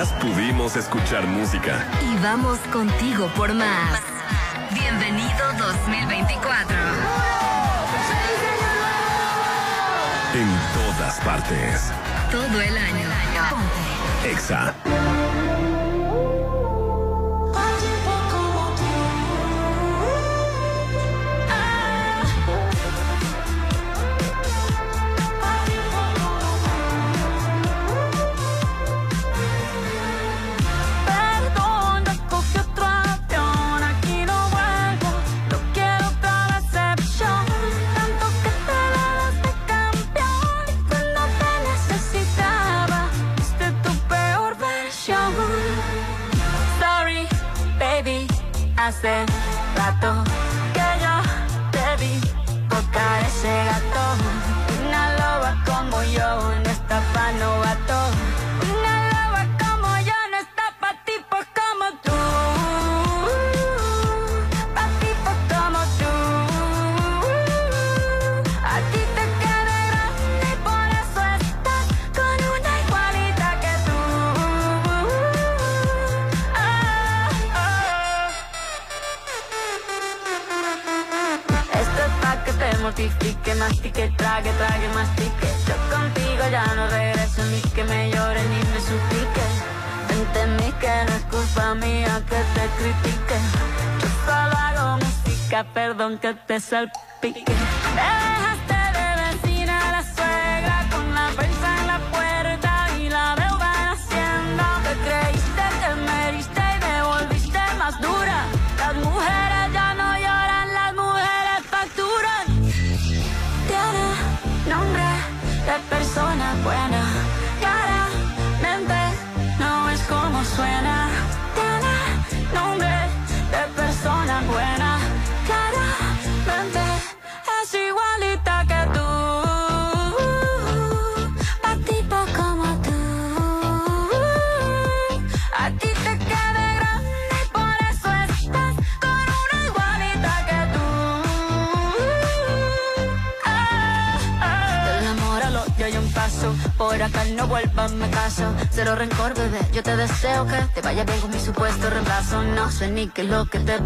365 días pudimos escuchar música. Y vamos contigo por más. Bienvenido 2024. En todas partes. Todo el año. Ponte. Exa.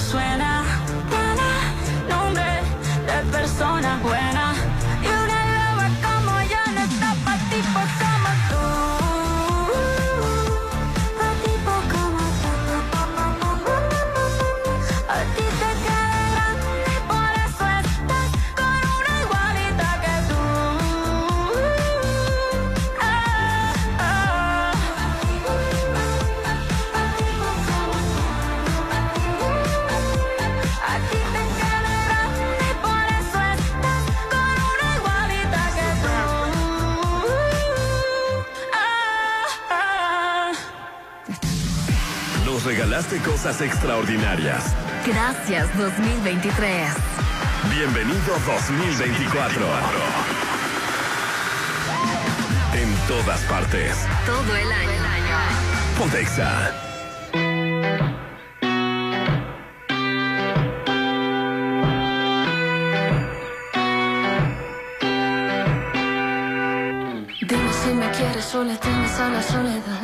Es como suena. Cosas extraordinarias. Gracias 2023. Bienvenido 2024. En todas partes. Todo el año. Pontexa. Dime si me quieres o le temes a la soledad.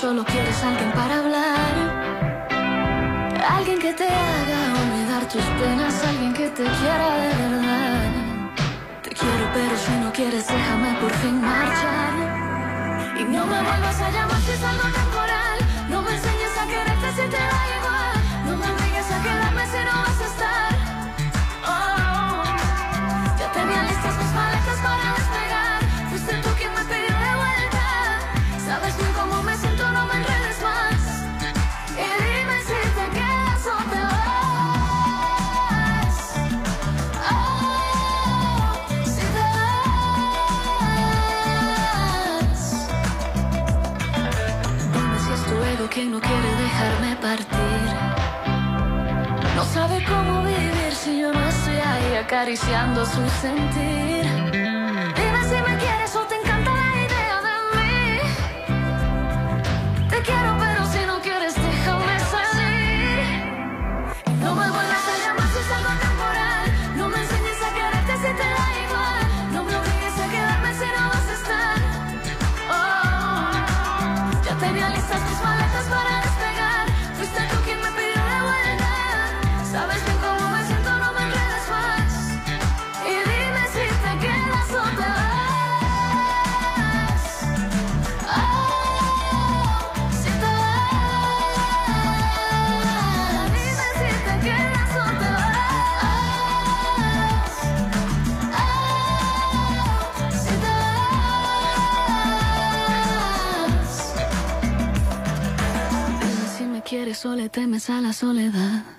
Solo quieres alguien para hablar? Alguien que te haga olvidar tus penas, alguien que te quiera de verdad. Te quiero, pero si no quieres, déjame por fin marchar. Y no me vuelvas a llamar si es algo temporal. No me enseñes a quererte si te da igual. No me obligues a quedarme si no vas a estar. acariciando su sentir. sole temes a la soledad.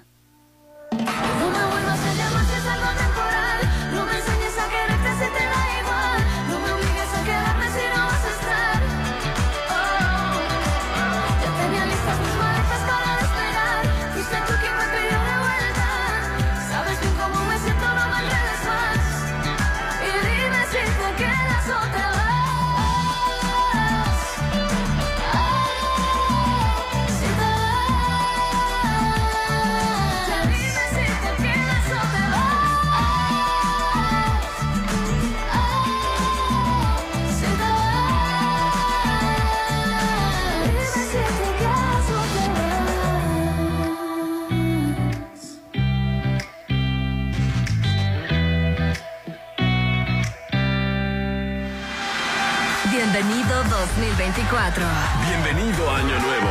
2024. Bienvenido a Año Nuevo.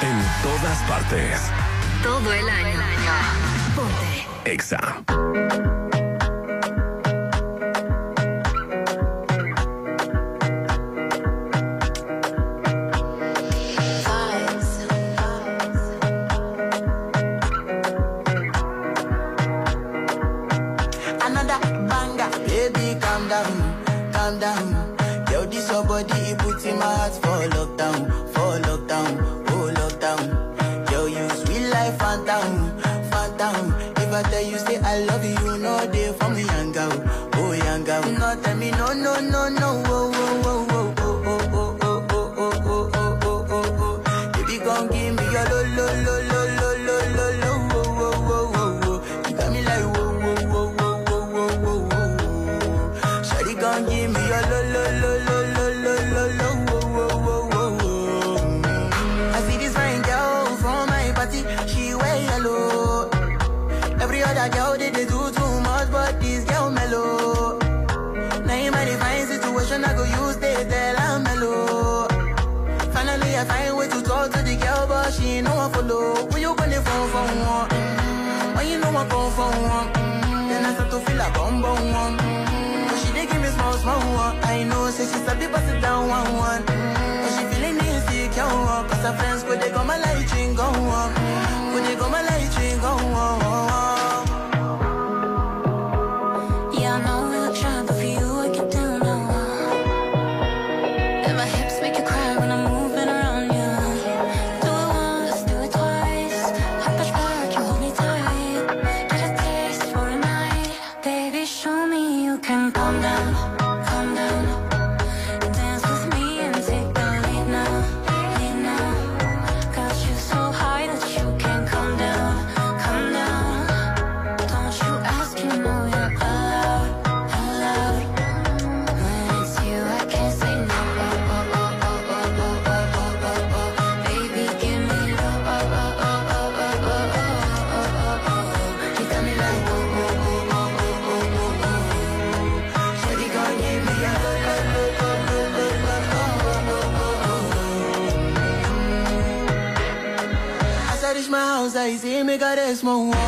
En todas partes. Todo el año. Todo el año. Ponte. Exa. bone one. She dey give me small, small one. I know, say she sabi pass it down one, one. And she feeling insecure, cause her friends go, they come and like drink, go, one. bigger is my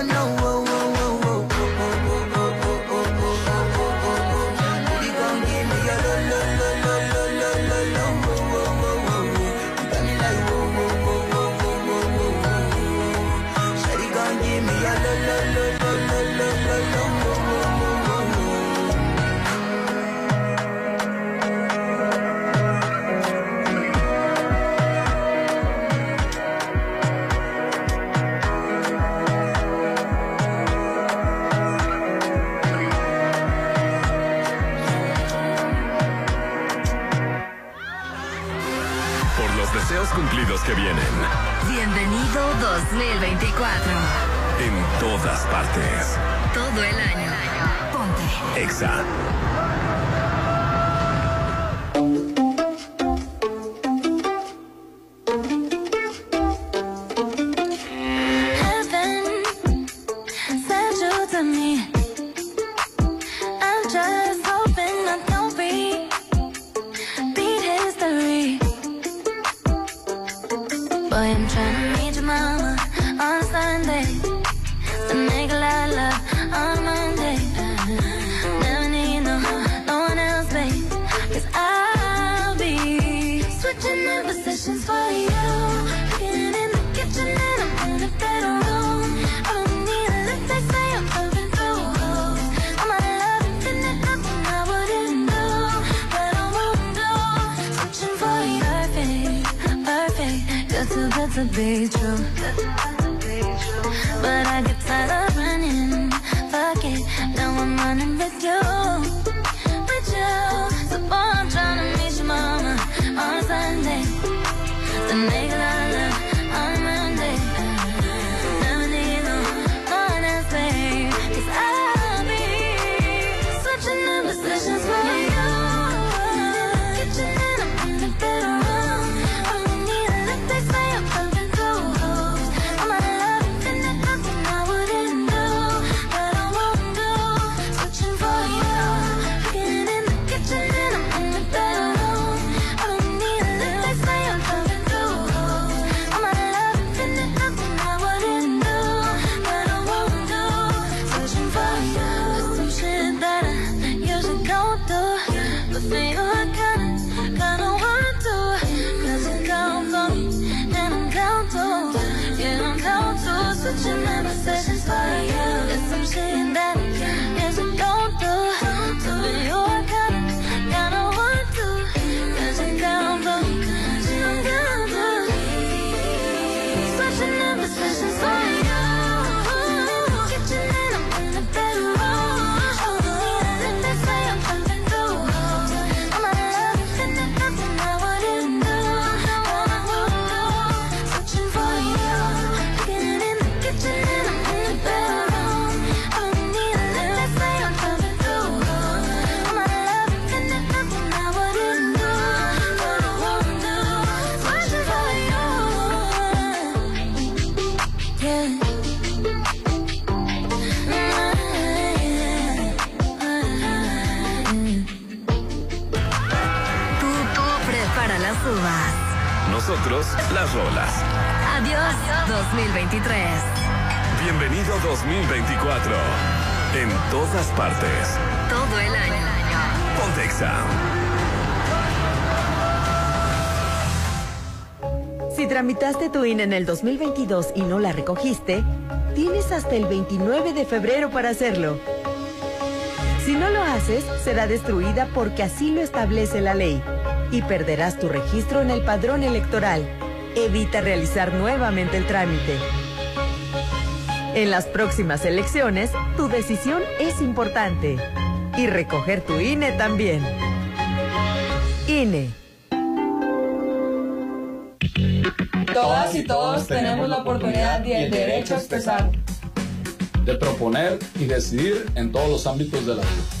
Ibiza. nosotros las rolas. Adiós 2023. Bienvenido 2024. En todas partes. Todo el año. Pontexa. Si tramitaste tu INE en el 2022 y no la recogiste, tienes hasta el 29 de febrero para hacerlo. Si no lo haces, será destruida porque así lo establece la ley y perderás tu registro en el padrón electoral. Evita realizar nuevamente el trámite. En las próximas elecciones, tu decisión es importante. Y recoger tu INE también. INE. Todas y todos tenemos la oportunidad y el derecho a expresar. De proponer y decidir en todos los ámbitos de la vida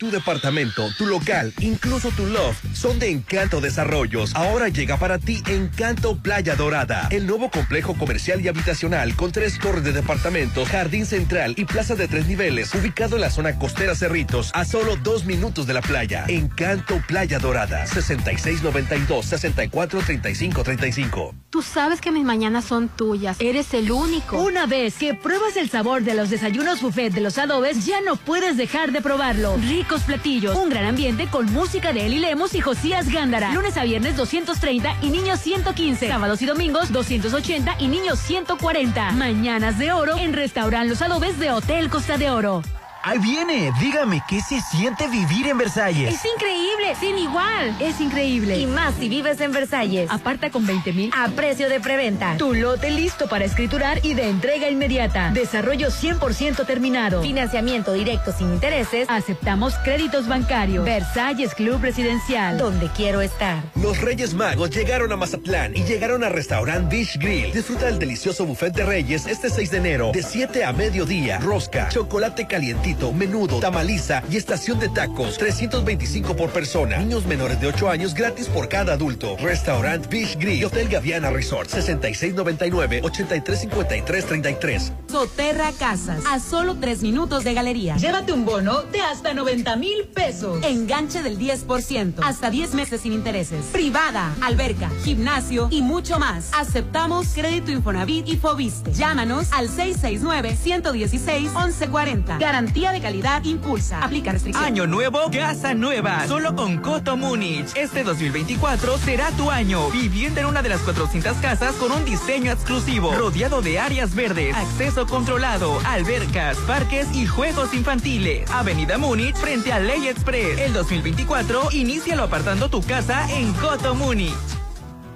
Tu departamento, tu local, incluso tu loft son de Encanto Desarrollos. Ahora llega para ti Encanto Playa Dorada, el nuevo complejo comercial y habitacional con tres torres de departamentos, jardín central y plaza de tres niveles, ubicado en la zona costera Cerritos, a solo dos minutos de la playa. Encanto Playa Dorada, 6692-643535. Tú sabes que mis mañanas son tuyas. Eres el único. Una vez que pruebas el sabor de los desayunos buffet de los adobes, ya no puedes dejar de probarlo. Platillos, un gran ambiente con música de Eli Lemos y Josías Gándara. Lunes a viernes 230 y niños 115. Sábados y domingos 280 y niños 140. Mañanas de oro en Restaurant Los Adobes de Hotel Costa de Oro. Ahí viene, dígame qué se siente vivir en Versalles. Es increíble, sin igual. Es increíble. Y más si vives en Versalles. Aparta con 20 mil a precio de preventa. Tu lote listo para escriturar y de entrega inmediata. Desarrollo 100% terminado. Financiamiento directo sin intereses. Aceptamos créditos bancarios. Versalles Club Residencial. Donde quiero estar. Los Reyes Magos llegaron a Mazatlán y llegaron a Restaurant Beach Grill. Disfruta el delicioso buffet de Reyes este 6 de enero de 7 a mediodía. Rosca, chocolate calientito menudo, tamaliza y estación de tacos. 325 por persona. Niños menores de 8 años gratis por cada adulto. Restaurant Beach Grill Hotel Gaviana Resort. 6699-835333. Soterra Casas. A solo 3 minutos de galería. Llévate un bono de hasta 90 mil pesos. Enganche del 10%. Hasta 10 meses sin intereses. Privada, alberca, gimnasio y mucho más. Aceptamos crédito Infonavit y Fobiste. Llámanos al 669-116-1140. Garantía de calidad impulsa. Aplica restricciones. Año nuevo, casa nueva. Solo con Coto Múnich. Este 2024 será tu año. Viviendo en una de las 400 casas con un diseño exclusivo. Rodeado de áreas verdes, acceso controlado, albercas, parques y juegos infantiles. Avenida Múnich frente a Ley Express. El 2024, inícialo apartando tu casa en Coto Múnich.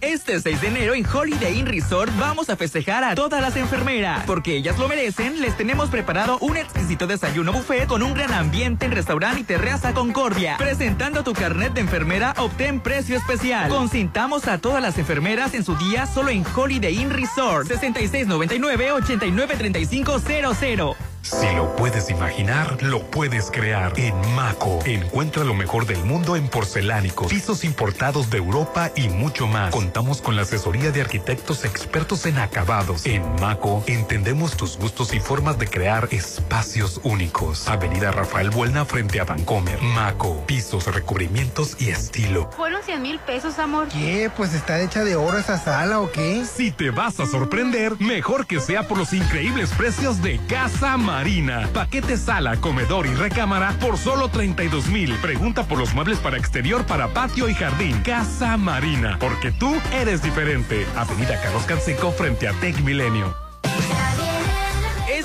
Este 6 de enero en Holiday Inn Resort vamos a festejar a todas las enfermeras. Porque ellas lo merecen, les tenemos preparado un exquisito desayuno buffet con un gran ambiente en restaurante y terraza Concordia. Presentando tu carnet de enfermera, obtén precio especial. Concintamos a todas las enfermeras en su día solo en Holiday Inn Resort. 6699-893500. Si lo puedes imaginar, lo puedes crear. En Maco, encuentra lo mejor del mundo en porcelánicos, pisos importados de Europa y mucho más. Contamos con la asesoría de arquitectos expertos en acabados. En Maco, entendemos tus gustos y formas de crear espacios únicos. Avenida Rafael Buelna frente a Vancomer. Maco, pisos, recubrimientos y estilo. Fueron 100 mil pesos, amor. ¿Qué? Pues está hecha de oro esa sala o qué? Si te vas a sorprender, mejor que sea por los increíbles precios de Casa Marina. Paquete sala, comedor y recámara por solo 32 mil. Pregunta por los muebles para exterior, para patio y jardín. Casa Marina, porque tú eres diferente. Avenida Carlos Canseco frente a Tech Milenio.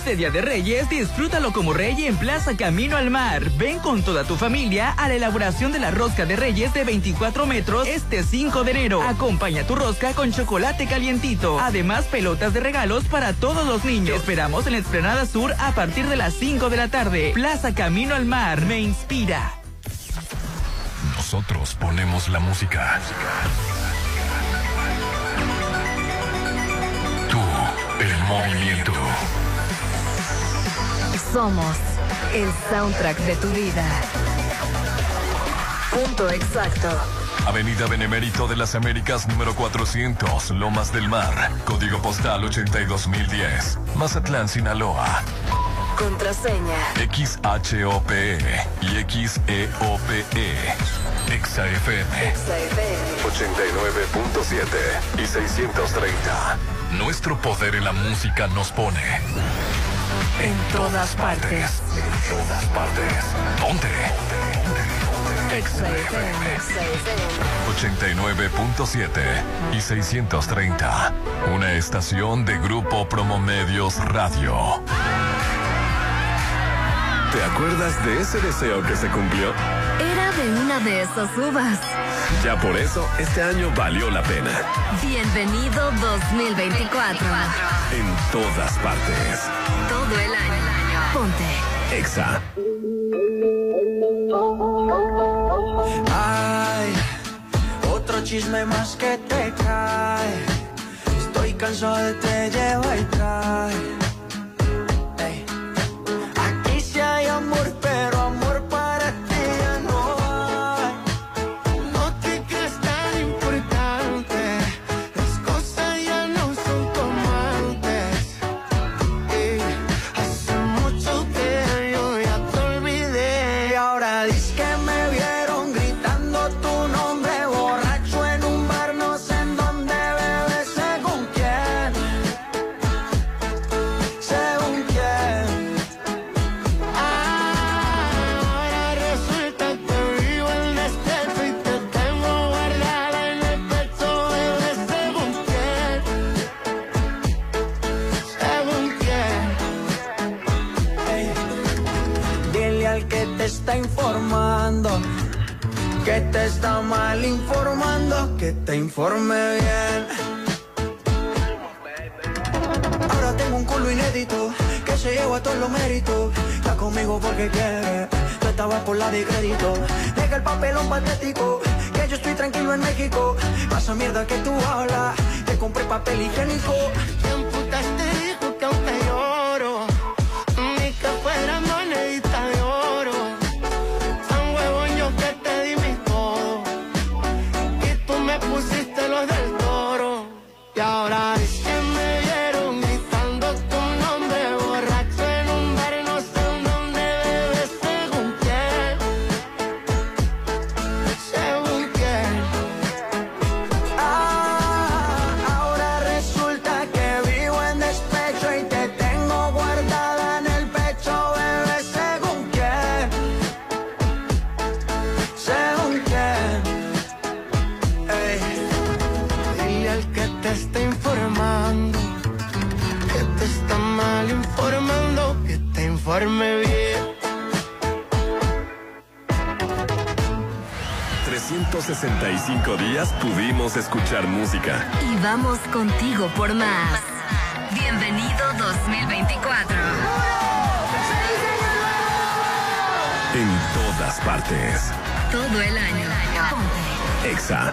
Este Día de Reyes, disfrútalo como rey en Plaza Camino al Mar. Ven con toda tu familia a la elaboración de la rosca de Reyes de 24 metros este 5 de enero. Acompaña tu rosca con chocolate calientito. Además, pelotas de regalos para todos los niños. Te esperamos en la Esplanada Sur a partir de las 5 de la tarde. Plaza Camino al Mar me inspira. Nosotros ponemos la música. Tú, el movimiento. Somos el soundtrack de tu vida. Punto exacto. Avenida Benemérito de las Américas número 400, Lomas del Mar, código postal 82010, Mazatlán, Sinaloa. Contraseña. XHOPE y XEOPE. XAFM. 89.7 y 630. Nuestro poder en la música nos pone. En todas partes. En todas partes. Ponte. XAFM. 89.7 y 630. Una estación de Grupo Promomedios Radio. ¿Te acuerdas de ese deseo que se cumplió? Era de una de esas uvas. Ya por eso, este año valió la pena. Bienvenido 2024. En todas partes. Todo el año. Ponte. Exa. Ay, otro chisme más que te cae. Estoy cansado de te lleva y trae. Te informe bien. Ahora tengo un culo inédito que se lleva todos los méritos. Está conmigo porque quiere, tú estabas por la de crédito. Deja el papelón patético, que yo estoy tranquilo en México. Pasa mierda que tú hablas, te compré papel higiénico. Ponte.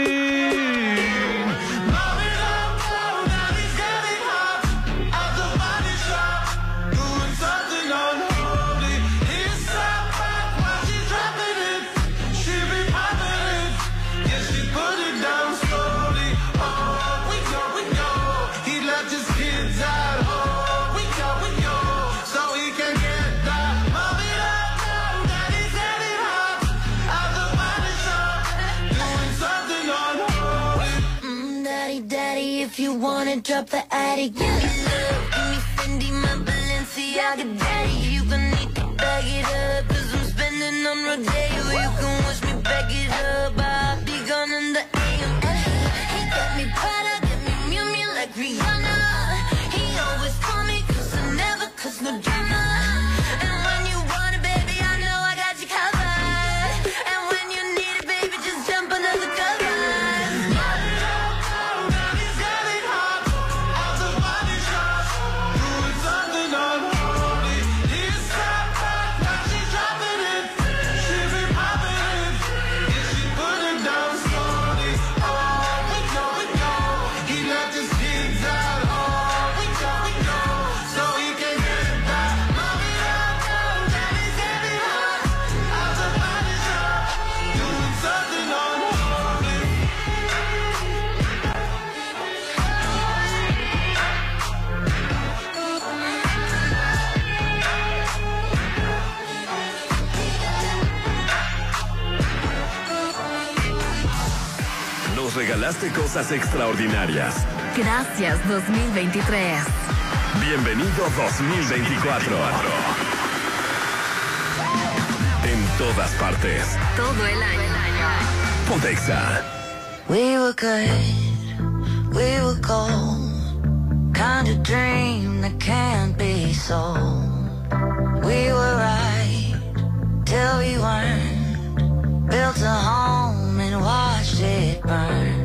up out of you. love, give me Fendi, my Balenciaga daddy. You gon' need to bag it up, i I'm spending on Rodeo. You can watch me bag it up. de cosas extraordinarias. Gracias 2023. Bienvenido 2024. En todas partes. Todo el año. Pontexa. We were good, we were cold. Kind of dream that can't be sold. We were right till we weren't. Built a home and watched it burn.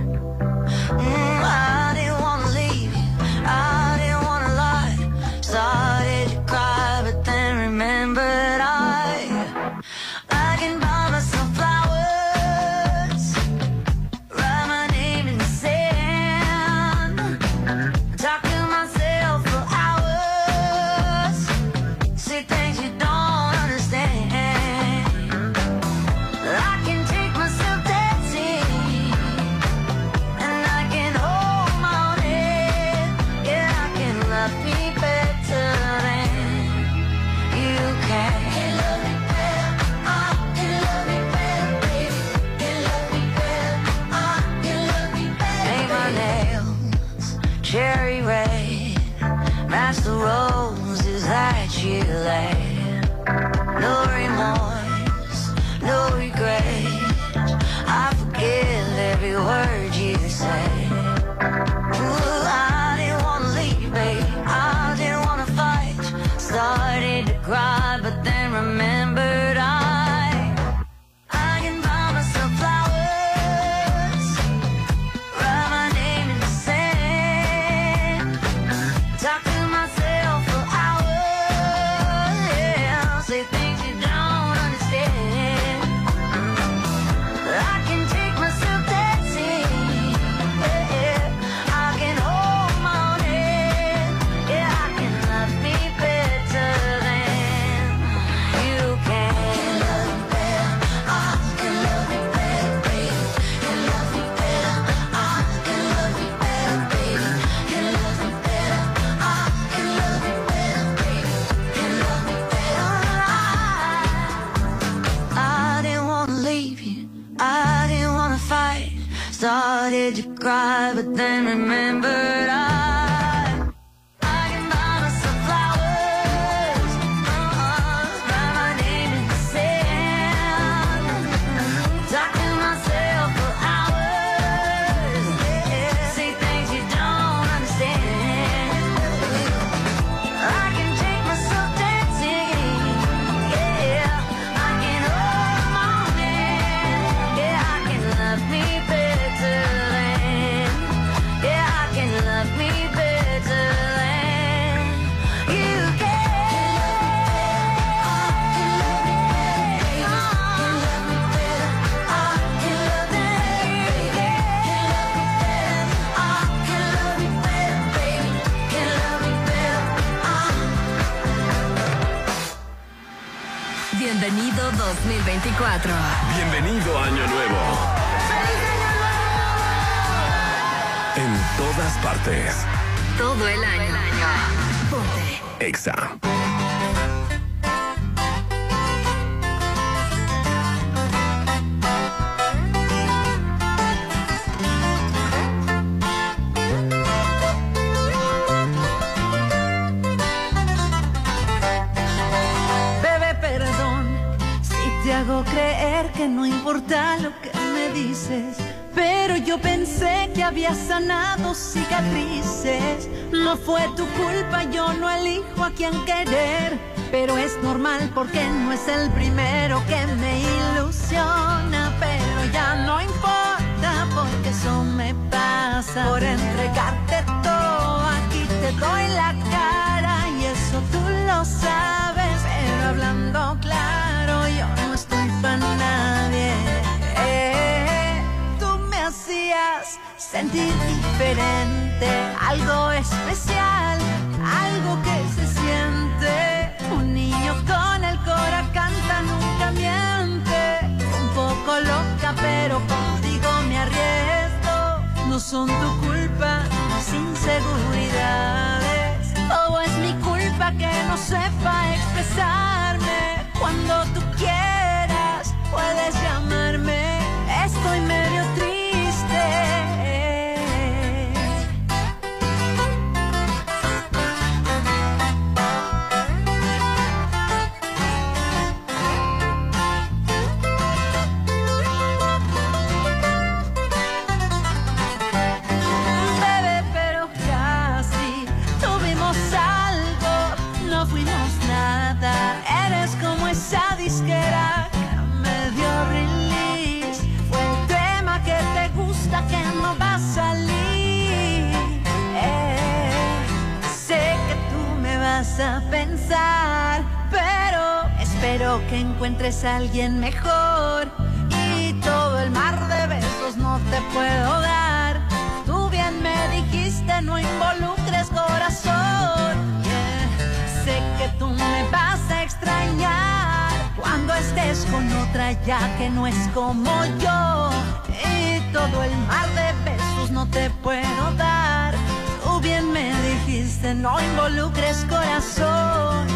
Espero que encuentres a alguien mejor. Y todo el mar de besos no te puedo dar. Tú bien me dijiste, no involucres corazón. Sé que tú me vas a extrañar cuando estés con otra ya que no es como yo. Y todo el mar de besos no te puedo dar. Tú bien me dijiste, no involucres corazón.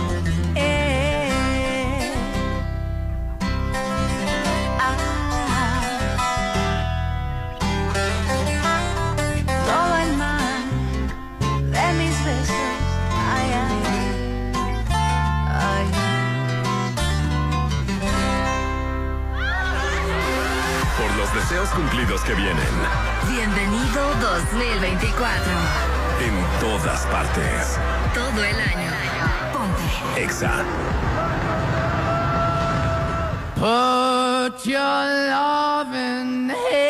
Los deseos cumplidos que vienen. Bienvenido 2024. En todas partes. Todo el año. Ponte. Exa. Put your loving hand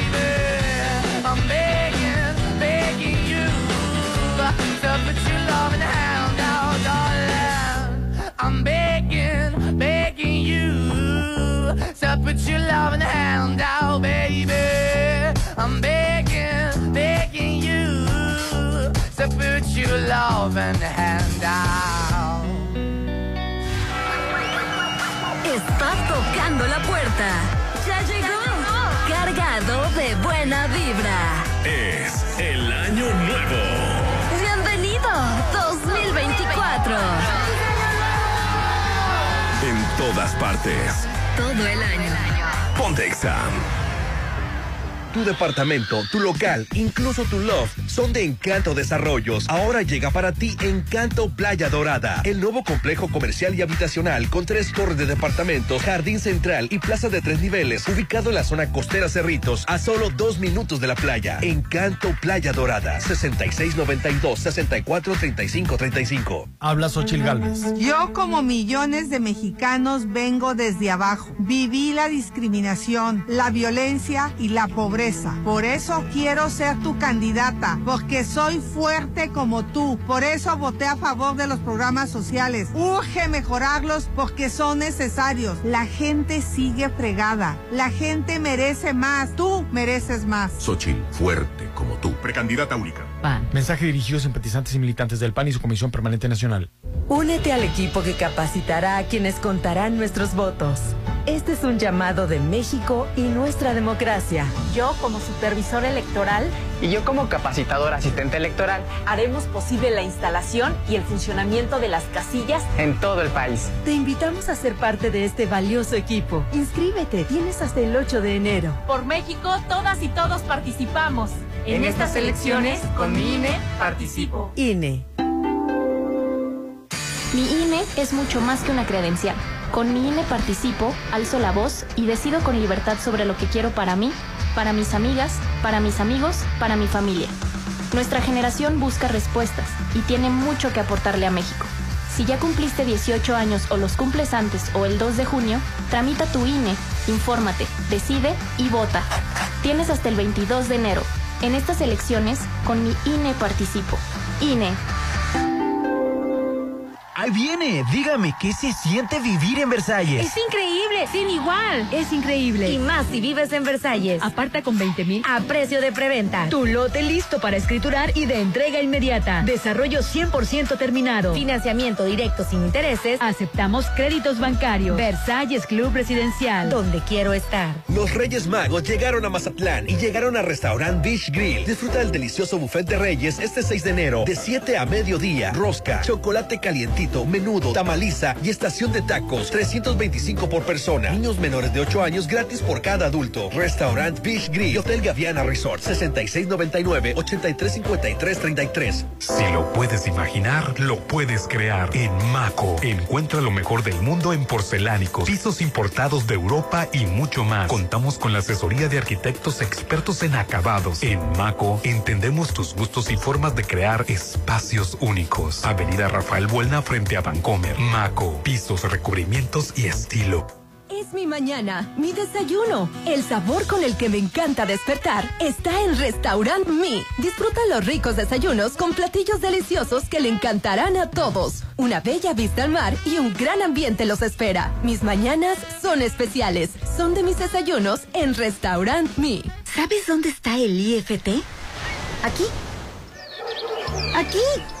To put your loving hand out, baby. I'm begging, begging you to put your loving hand out. Está tocando la puerta. Ya llegó. Cargado de buena vibra. Es el año nuevo. Bienvenido 2024. En todas partes. Todo el año. Ponte Exam. Tu departamento, tu local, incluso tu loft son de Encanto Desarrollos. Ahora llega para ti Encanto Playa Dorada, el nuevo complejo comercial y habitacional con tres torres de departamentos, jardín central y plaza de tres niveles, ubicado en la zona costera Cerritos, a solo dos minutos de la playa. Encanto Playa Dorada, 6692-643535. Habla Xochil Gálvez. Yo como millones de mexicanos vengo desde abajo. Viví la discriminación, la violencia y la pobreza. Por eso quiero ser tu candidata, porque soy fuerte como tú. Por eso voté a favor de los programas sociales. Urge mejorarlos porque son necesarios. La gente sigue fregada. La gente merece más. Tú mereces más. Xochil, fuerte como tú. Precandidata única. PAN. Mensaje dirigido a simpatizantes y militantes del PAN y su Comisión Permanente Nacional. Únete al equipo que capacitará a quienes contarán nuestros votos. Este es un llamado de México y nuestra democracia. Yo, como supervisor electoral, y yo como capacitador asistente electoral, haremos posible la instalación y el funcionamiento de las casillas en todo el país. Te invitamos a ser parte de este valioso equipo. Inscríbete, tienes hasta el 8 de enero. Por México, todas y todos participamos. En, en estas elecciones, con mi INE, participo. INE. Mi INE es mucho más que una credencial. Con mi INE participo, alzo la voz y decido con libertad sobre lo que quiero para mí, para mis amigas, para mis amigos, para mi familia. Nuestra generación busca respuestas y tiene mucho que aportarle a México. Si ya cumpliste 18 años o los cumples antes o el 2 de junio, tramita tu INE, infórmate, decide y vota. Tienes hasta el 22 de enero. En estas elecciones, con mi INE participo. INE. Ahí viene, dígame, ¿qué se siente vivir en Versalles? Es increíble, sin igual. Es increíble. Y más si vives en Versalles. Aparta con 20 mil a precio de preventa. Tu lote listo para escriturar y de entrega inmediata. Desarrollo 100% terminado. Financiamiento directo sin intereses. Aceptamos créditos bancarios. Versalles Club Residencial. Donde quiero estar. Los Reyes Magos llegaron a Mazatlán y llegaron al restaurant Beach Grill. Disfruta del delicioso buffet de Reyes este 6 de enero, de 7 a mediodía. Rosca, chocolate calientito menudo, tamaliza y estación de tacos. 325 por persona. Niños menores de 8 años gratis por cada adulto. Restaurant Beach Grill Hotel Gaviana Resort. 6699-835333. Si lo puedes imaginar, lo puedes crear. En Maco. Encuentra lo mejor del mundo en porcelánicos, pisos importados de Europa y mucho más. Contamos con la asesoría de arquitectos expertos en acabados. En Maco entendemos tus gustos y formas de crear espacios únicos. Avenida Rafael Buelna frente a Vancomer. Maco, pisos, recubrimientos y estilo. Es mi mañana, mi desayuno. El sabor con el que me encanta despertar está en Restaurant Mi. Disfruta los ricos desayunos con platillos deliciosos que le encantarán a todos. Una bella vista al mar y un gran ambiente los espera. Mis mañanas son especiales. Son de mis desayunos en Restaurant Mi. ¿Sabes dónde está el IFT? Aquí. Aquí.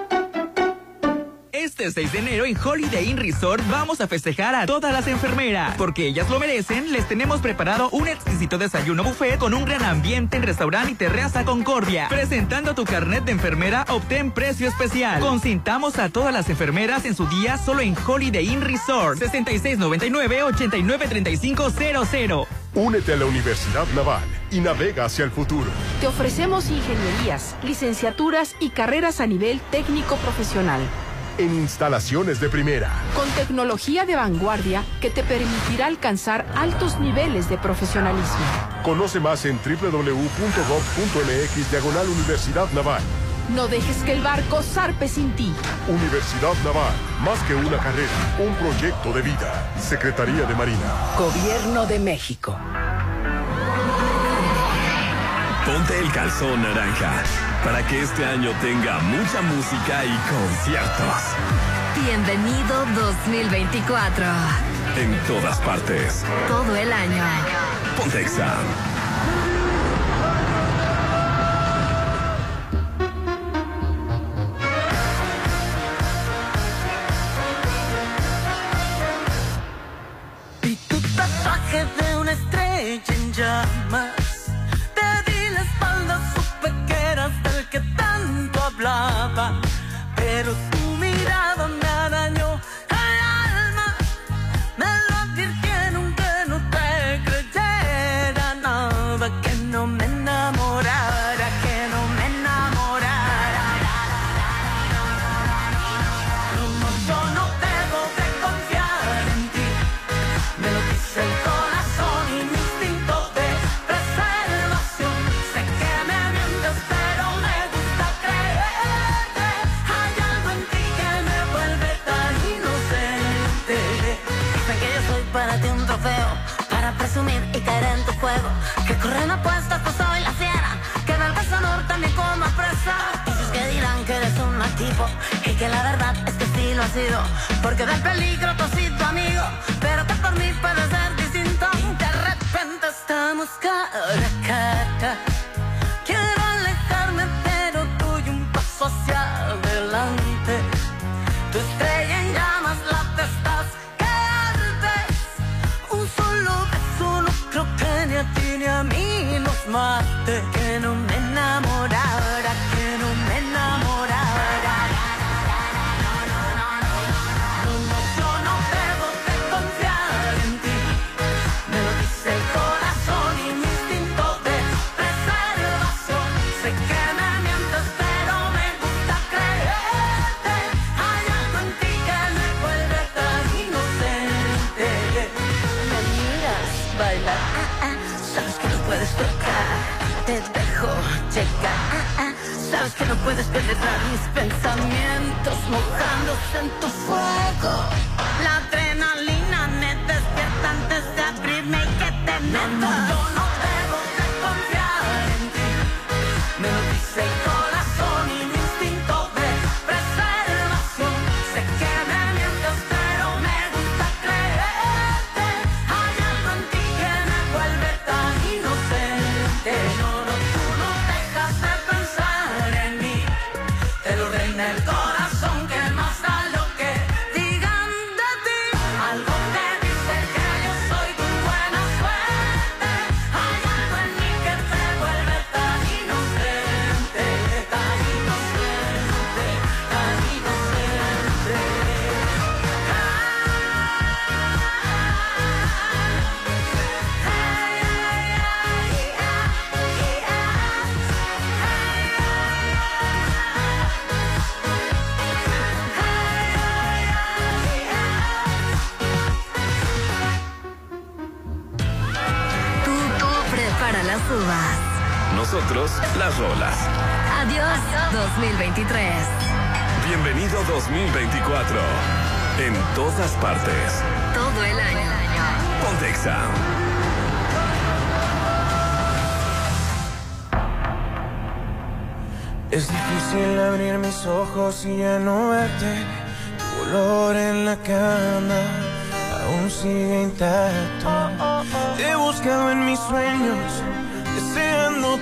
Este 6 de enero en Holiday Inn Resort vamos a festejar a todas las enfermeras. Porque ellas lo merecen, les tenemos preparado un exquisito desayuno buffet con un gran ambiente en restaurante y terraza Concordia. Presentando tu carnet de enfermera, obtén precio especial. Consintamos a todas las enfermeras en su día solo en Holiday Inn Resort. 6699-893500. Únete a la Universidad Naval y navega hacia el futuro. Te ofrecemos ingenierías, licenciaturas y carreras a nivel técnico profesional en instalaciones de primera. Con tecnología de vanguardia que te permitirá alcanzar altos niveles de profesionalismo. Conoce más en www.gov.mx diagonal Universidad Naval. No dejes que el barco zarpe sin ti. Universidad Naval, más que una carrera, un proyecto de vida. Secretaría de Marina. Gobierno de México. Ponte el calzón naranja para que este año tenga mucha música y conciertos. Bienvenido 2024. En todas partes. Todo el año. Pontexa. Pero juego. Que corren apuestas, pues soy la fiera, que el cazador también como presa. Dices que dirán que eres un mal tipo y que la verdad es que sí lo ha sido. Porque del peligro tú has sido no puedes penetrar mis pensamientos mojándose en tu fuego. La adrenalina me despierta antes de abrirme y que te meto. las rolas. Adiós 2023. Bienvenido 2024. En todas partes. Todo el año. Pontexa. Es difícil abrir mis ojos y ya no verte. Tu olor en la cama aún sigue intacto. Te buscaba en mis sueños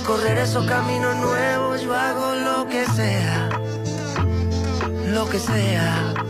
recorrer esos caminos nuevos, yo hago lo que sea, lo que sea.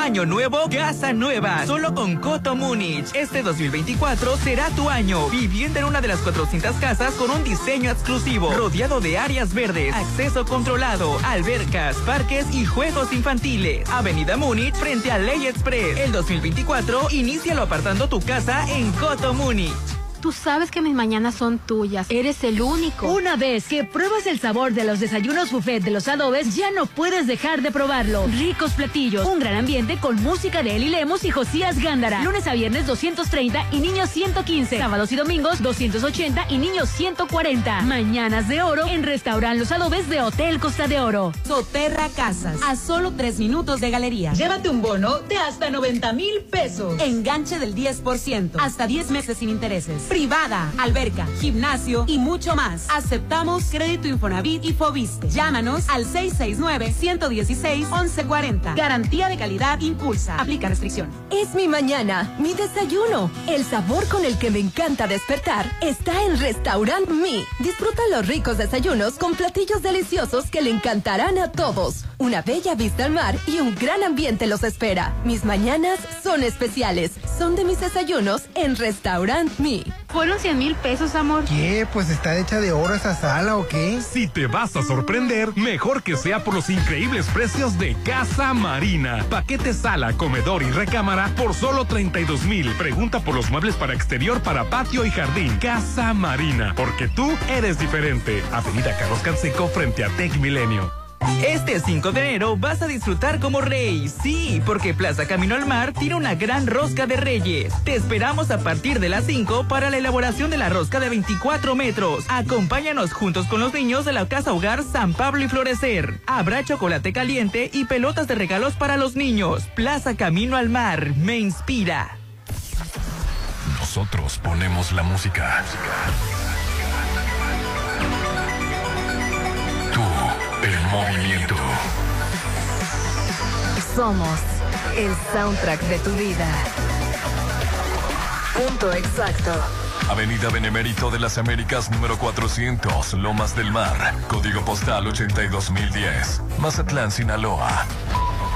Año nuevo, casa nueva. Solo con Coto Múnich. Este 2024 será tu año. Vivienda en una de las 400 casas con un diseño exclusivo. Rodeado de áreas verdes, acceso controlado, albercas, parques y juegos infantiles. Avenida Múnich frente a Ley Express. El 2024, inícialo apartando tu casa en Coto Múnich. Tú sabes que mis mañanas son tuyas. Eres el único. Una vez que pruebas el sabor de los desayunos buffet de los adobes, ya no puedes dejar de probarlo. Ricos platillos, un gran ambiente con música de Eli Lemos y Josías Gándara. Lunes a viernes 230 y niños 115. Sábados y domingos 280 y niños 140. Mañanas de oro en Restaurant Los Adobes de Hotel Costa de Oro. Soterra Casas, a solo tres minutos de galería. Llévate un bono de hasta 90 mil pesos. Enganche del 10%, hasta 10 meses sin intereses privada, alberca, gimnasio y mucho más. Aceptamos crédito Infonavit y Fobiste. Llámanos al 669-116-1140. Garantía de calidad impulsa. Aplica restricción. Es mi mañana, mi desayuno. El sabor con el que me encanta despertar está en Restaurant Mi. Disfruta los ricos desayunos con platillos deliciosos que le encantarán a todos. Una bella vista al mar y un gran ambiente los espera. Mis mañanas son especiales. Son de mis desayunos en Restaurant Mi. Fueron 100 mil pesos, amor. ¿Qué? Pues está hecha de oro esa sala o qué? Si te vas a sorprender, mejor que sea por los increíbles precios de Casa Marina. Paquete sala, comedor y recámara por solo 32 mil. Pregunta por los muebles para exterior, para patio y jardín. Casa Marina, porque tú eres diferente. Avenida Carlos Canseco frente a Tech Milenio. Este 5 de enero vas a disfrutar como rey. Sí, porque Plaza Camino al Mar tiene una gran rosca de reyes. Te esperamos a partir de las 5 para la elaboración de la rosca de 24 metros. Acompáñanos juntos con los niños de la Casa Hogar San Pablo y Florecer. Habrá chocolate caliente y pelotas de regalos para los niños. Plaza Camino al Mar me inspira. Nosotros ponemos la música. Movimiento. Somos el soundtrack de tu vida. Punto exacto. Avenida Benemérito de las Américas número 400, Lomas del Mar, código postal 82010, Mazatlán, Sinaloa.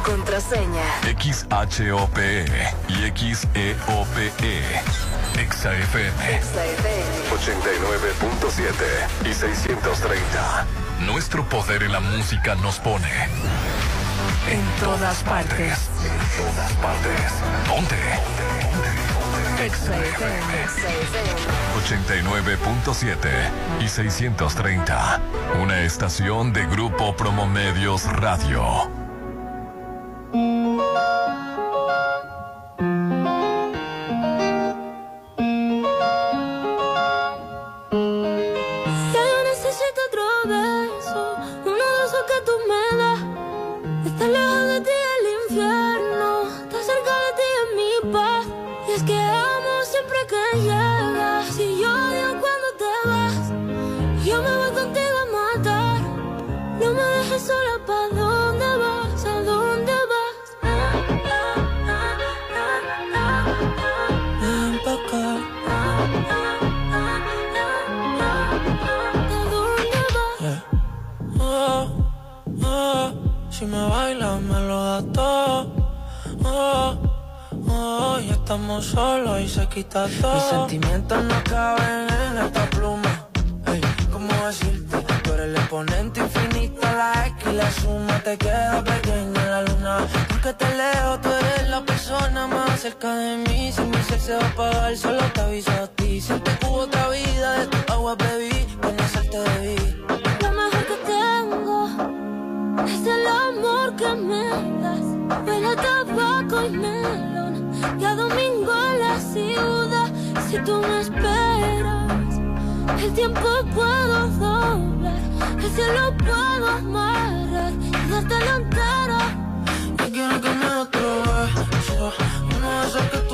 Contraseña. XHOPE y XEOPE. XAFM. 89.7 y 630. Nuestro poder en la música nos pone. En todas partes. En todas partes. Ponte. XFM. 89.7 y 630. Una estación de Grupo Promomedios Radio. Si me bailas me lo das todo. Oh, oh, ya estamos solos y se quita todo. Mis sentimientos no caben en esta pluma. Ey, ¿cómo decirte? Tú eres el exponente infinito, la X y la suma te queda pequeña en la luna. Porque te leo, tú eres la persona más cerca de mí. Si mi ser se va a apagar, solo te aviso a ti. Siempre que hubo otra vida, de tu agua bebí, debí. Lo mejor que tengo es el amor que me das. Huele a tabaco y melón. Ya domingo en la ciudad. Si tú me esperas, el tiempo puedo doblar. El cielo puedo amarrar. Y darte la entera. Yo quiero que me atrevas. Una de esas que tú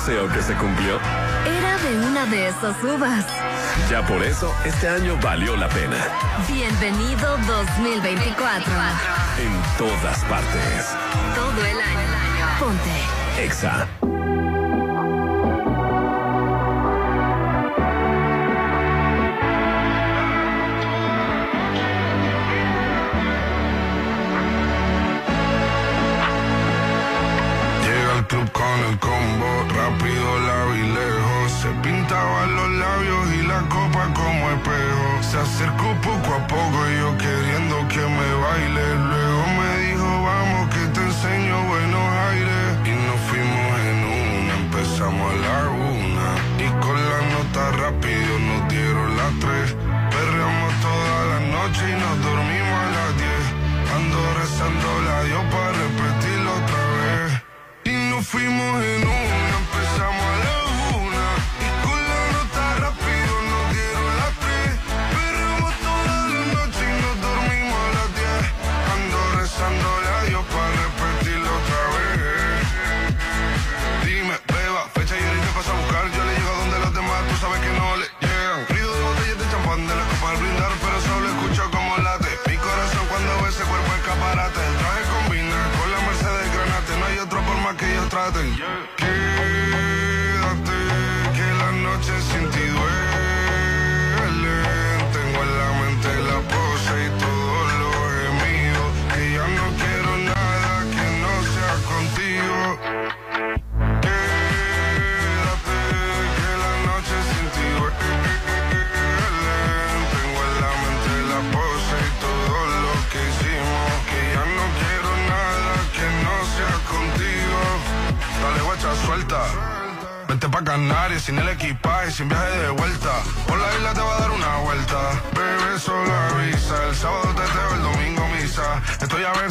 deseo que se cumplió? Era de una de esas uvas. Ya por eso, este año valió la pena. Bienvenido 2024. En todas partes. Todo el año. Ponte. Exa.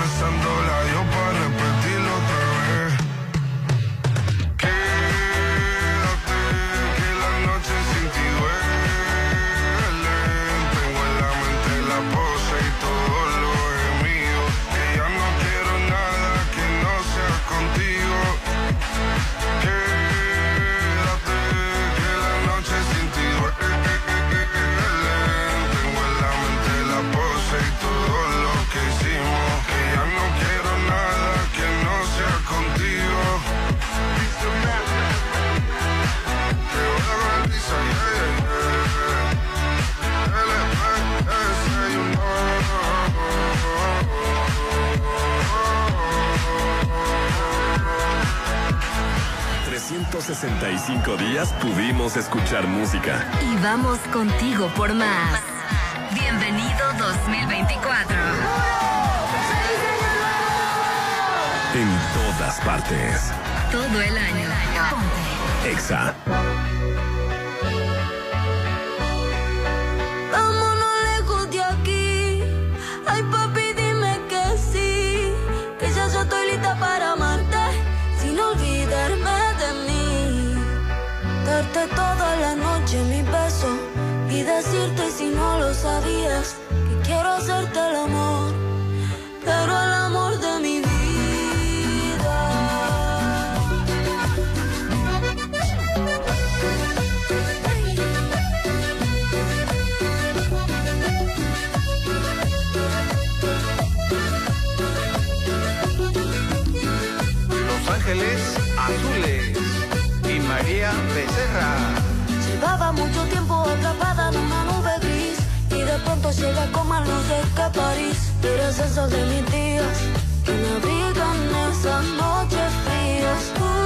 rezando la Dios 365 días pudimos escuchar música. Y vamos contigo por más. Bienvenido 2024. En todas partes. Todo el año. Ponte. Exa. decirte si no lo sabías que quiero hacerte el amor, pero el amor de mi vida. Los Ángeles Azules y María Becerra. Llevaba mucho tiempo atrapada pronto llega como a luces que París. Pero es eso de mis días que navegan esas noches frías.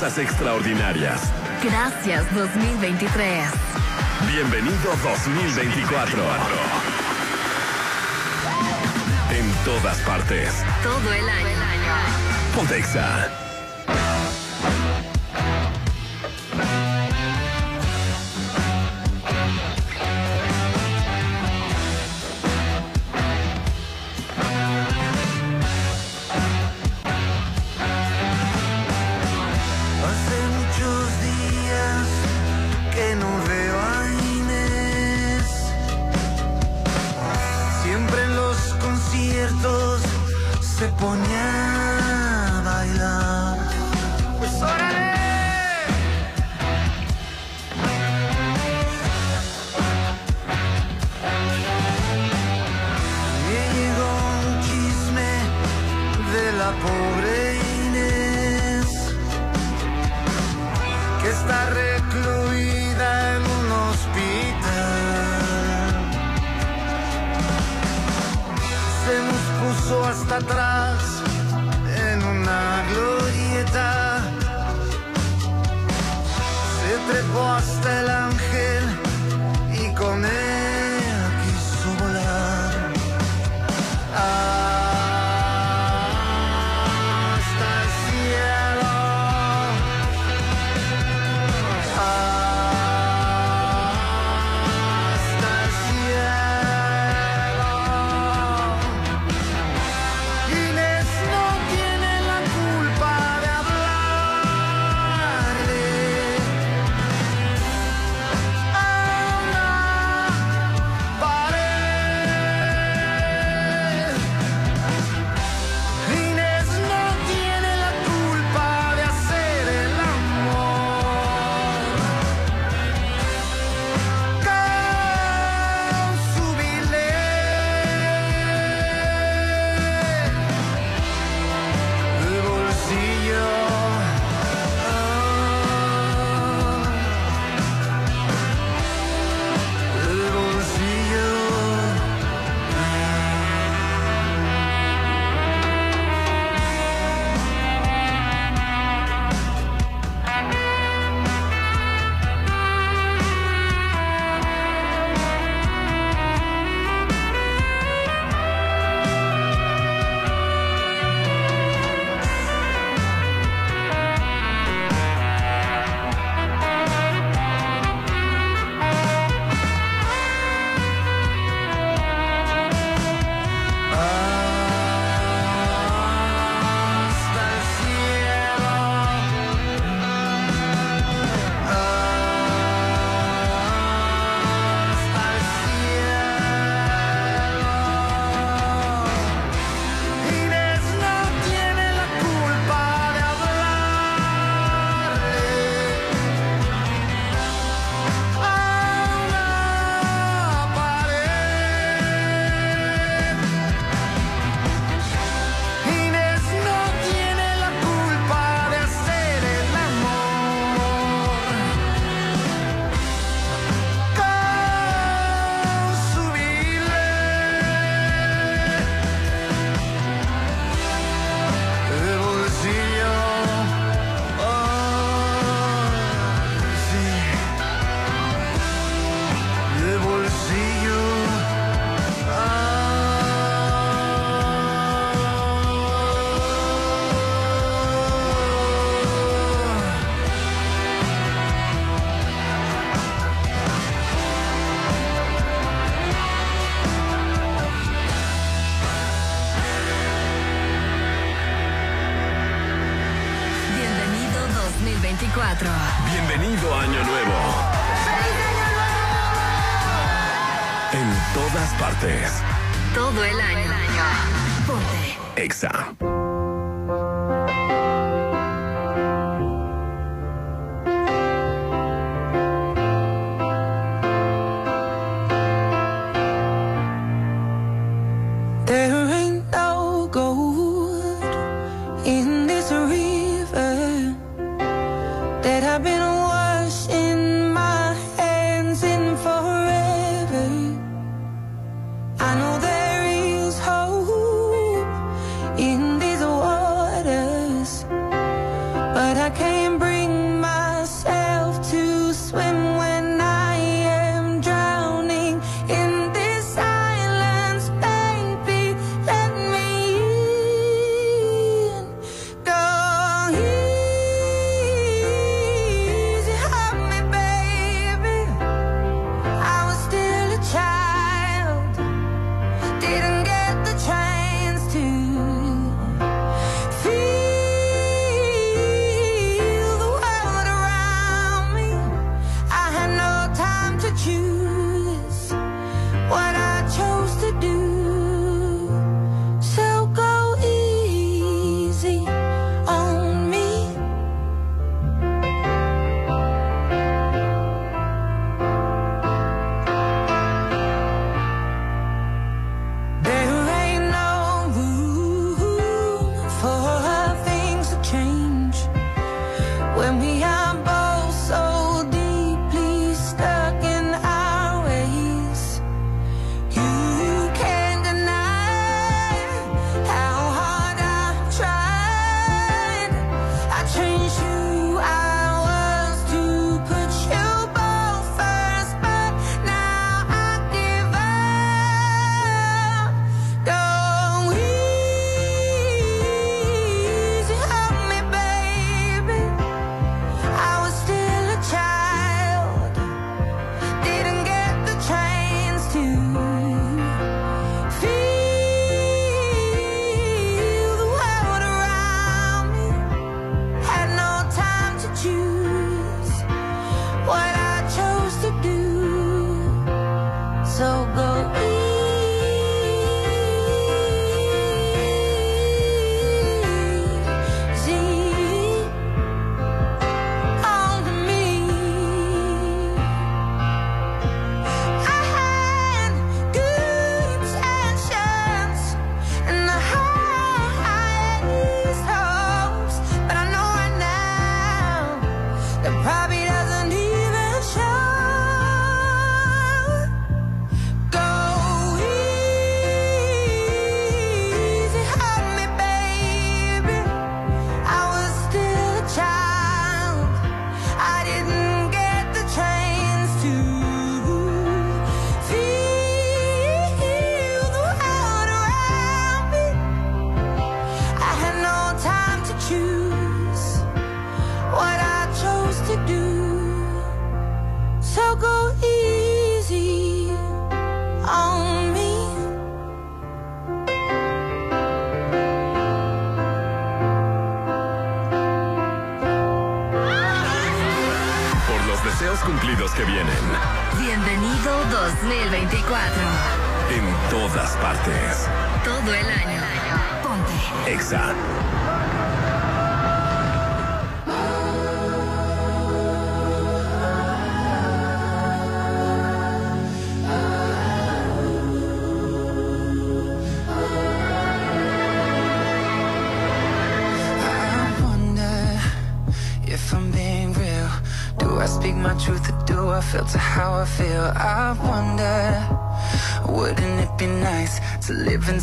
extraordinarias. Gracias 2023. Bienvenido 2024. En todas partes. Todo el año. Pontexa.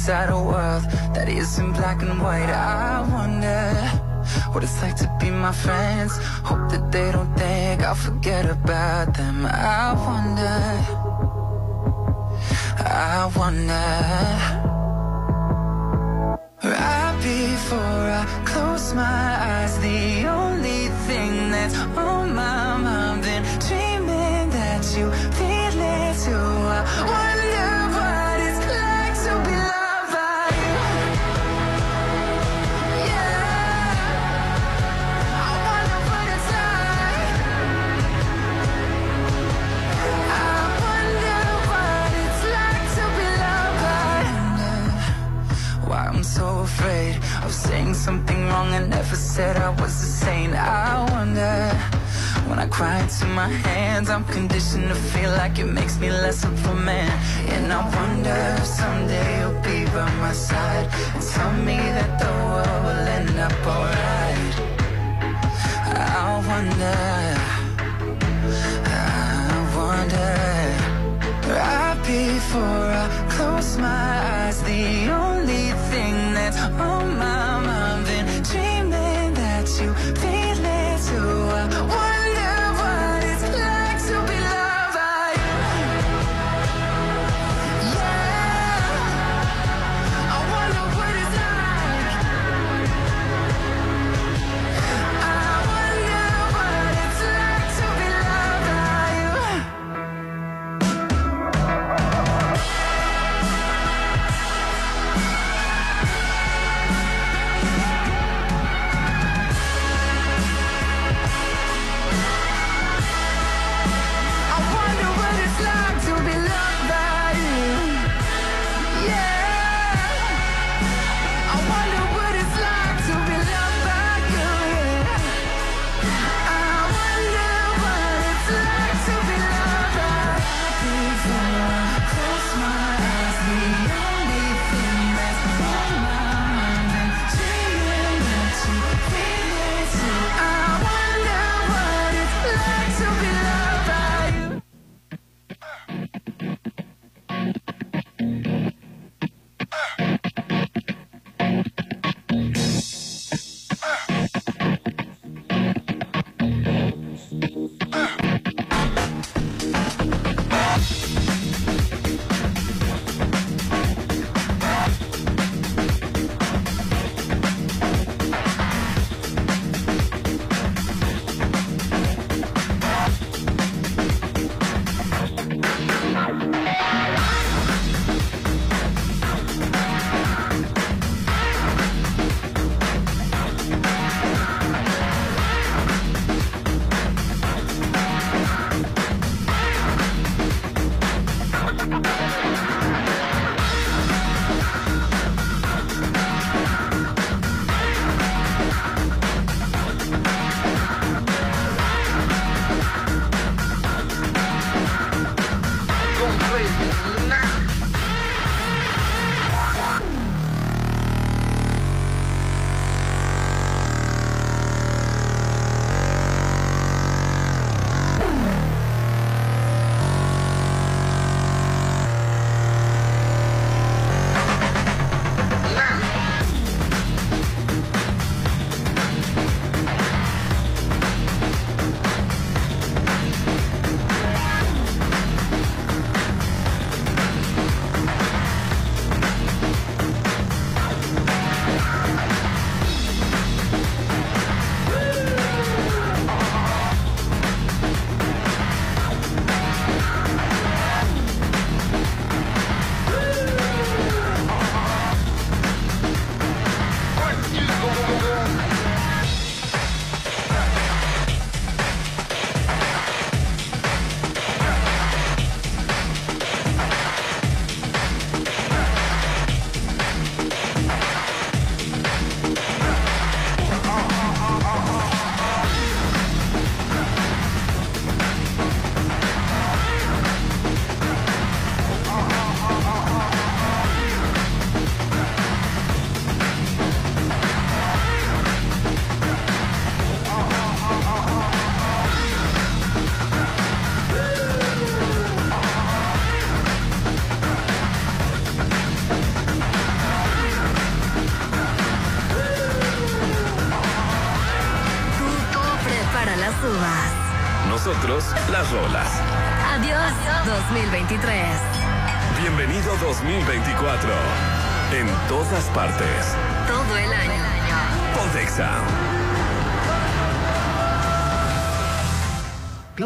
inside a world that isn't black and white. I wonder what it's like to be my friends. Hope that they don't think I'll forget about of saying something wrong. I never said I was the same. I wonder when I cry into my hands. I'm conditioned to feel like it makes me less of a man. And I wonder if someday you'll be by my side and tell me that the world will end up alright. I wonder. I wonder right before I close my eyes. The only that's on my mind,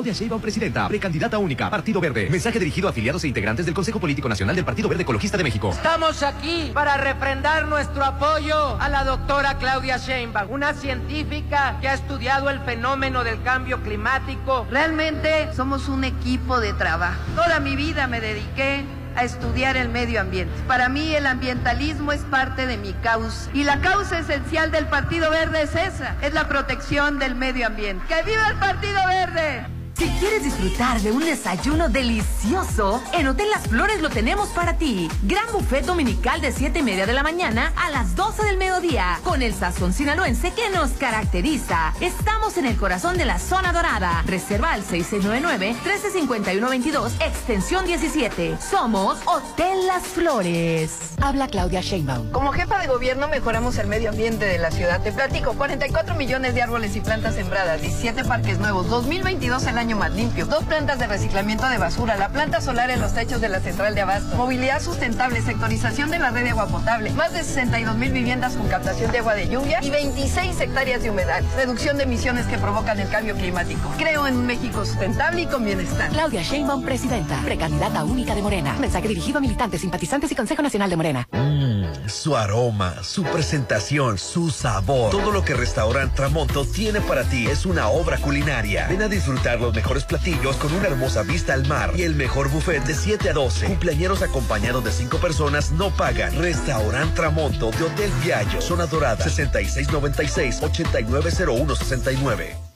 Claudia Sheinbaum, presidenta, precandidata única, Partido Verde. Mensaje dirigido a afiliados e integrantes del Consejo Político Nacional del Partido Verde Ecologista de México. Estamos aquí para refrendar nuestro apoyo a la doctora Claudia Sheinbaum, una científica que ha estudiado el fenómeno del cambio climático. Realmente somos un equipo de trabajo. Toda mi vida me dediqué a estudiar el medio ambiente. Para mí el ambientalismo es parte de mi causa. Y la causa esencial del Partido Verde es esa, es la protección del medio ambiente. ¡Que viva el Partido Verde! Si quieres disfrutar de un desayuno delicioso, en Hotel Las Flores lo tenemos para ti. Gran buffet dominical de 7 y media de la mañana a las 12 del mediodía, con el sazón sinaloense que nos caracteriza. Estamos en el corazón de la zona dorada. Reserva al 6699-135122, extensión 17. Somos Hotel Las Flores. Habla Claudia Sheinbaum. Como jefa de gobierno mejoramos el medio ambiente de la ciudad. Te platico, 44 millones de árboles y plantas sembradas, 17 parques nuevos, 2022 el año más limpio, dos plantas de reciclamiento de basura, la planta solar en los techos de la central de abasto, movilidad sustentable, sectorización de la red de agua potable, más de 62 mil viviendas con captación de agua de lluvia y 26 hectáreas de humedad, reducción de emisiones que provocan el cambio climático. Creo en un México sustentable y con bienestar. Claudia Sheinbaum, presidenta, precandidata única de Morena. Mensaje dirigido a militantes, simpatizantes y Consejo Nacional de Morena. Mmm, su aroma, su presentación, su sabor. Todo lo que Restaurant Tramonto tiene para ti es una obra culinaria. Ven a disfrutar los mejores platillos con una hermosa vista al mar y el mejor buffet de 7 a 12. Cumpleañeros acompañados de 5 personas no pagan. Restaurant Tramonto de Hotel Viallo, Zona Dorada, 6696-890169.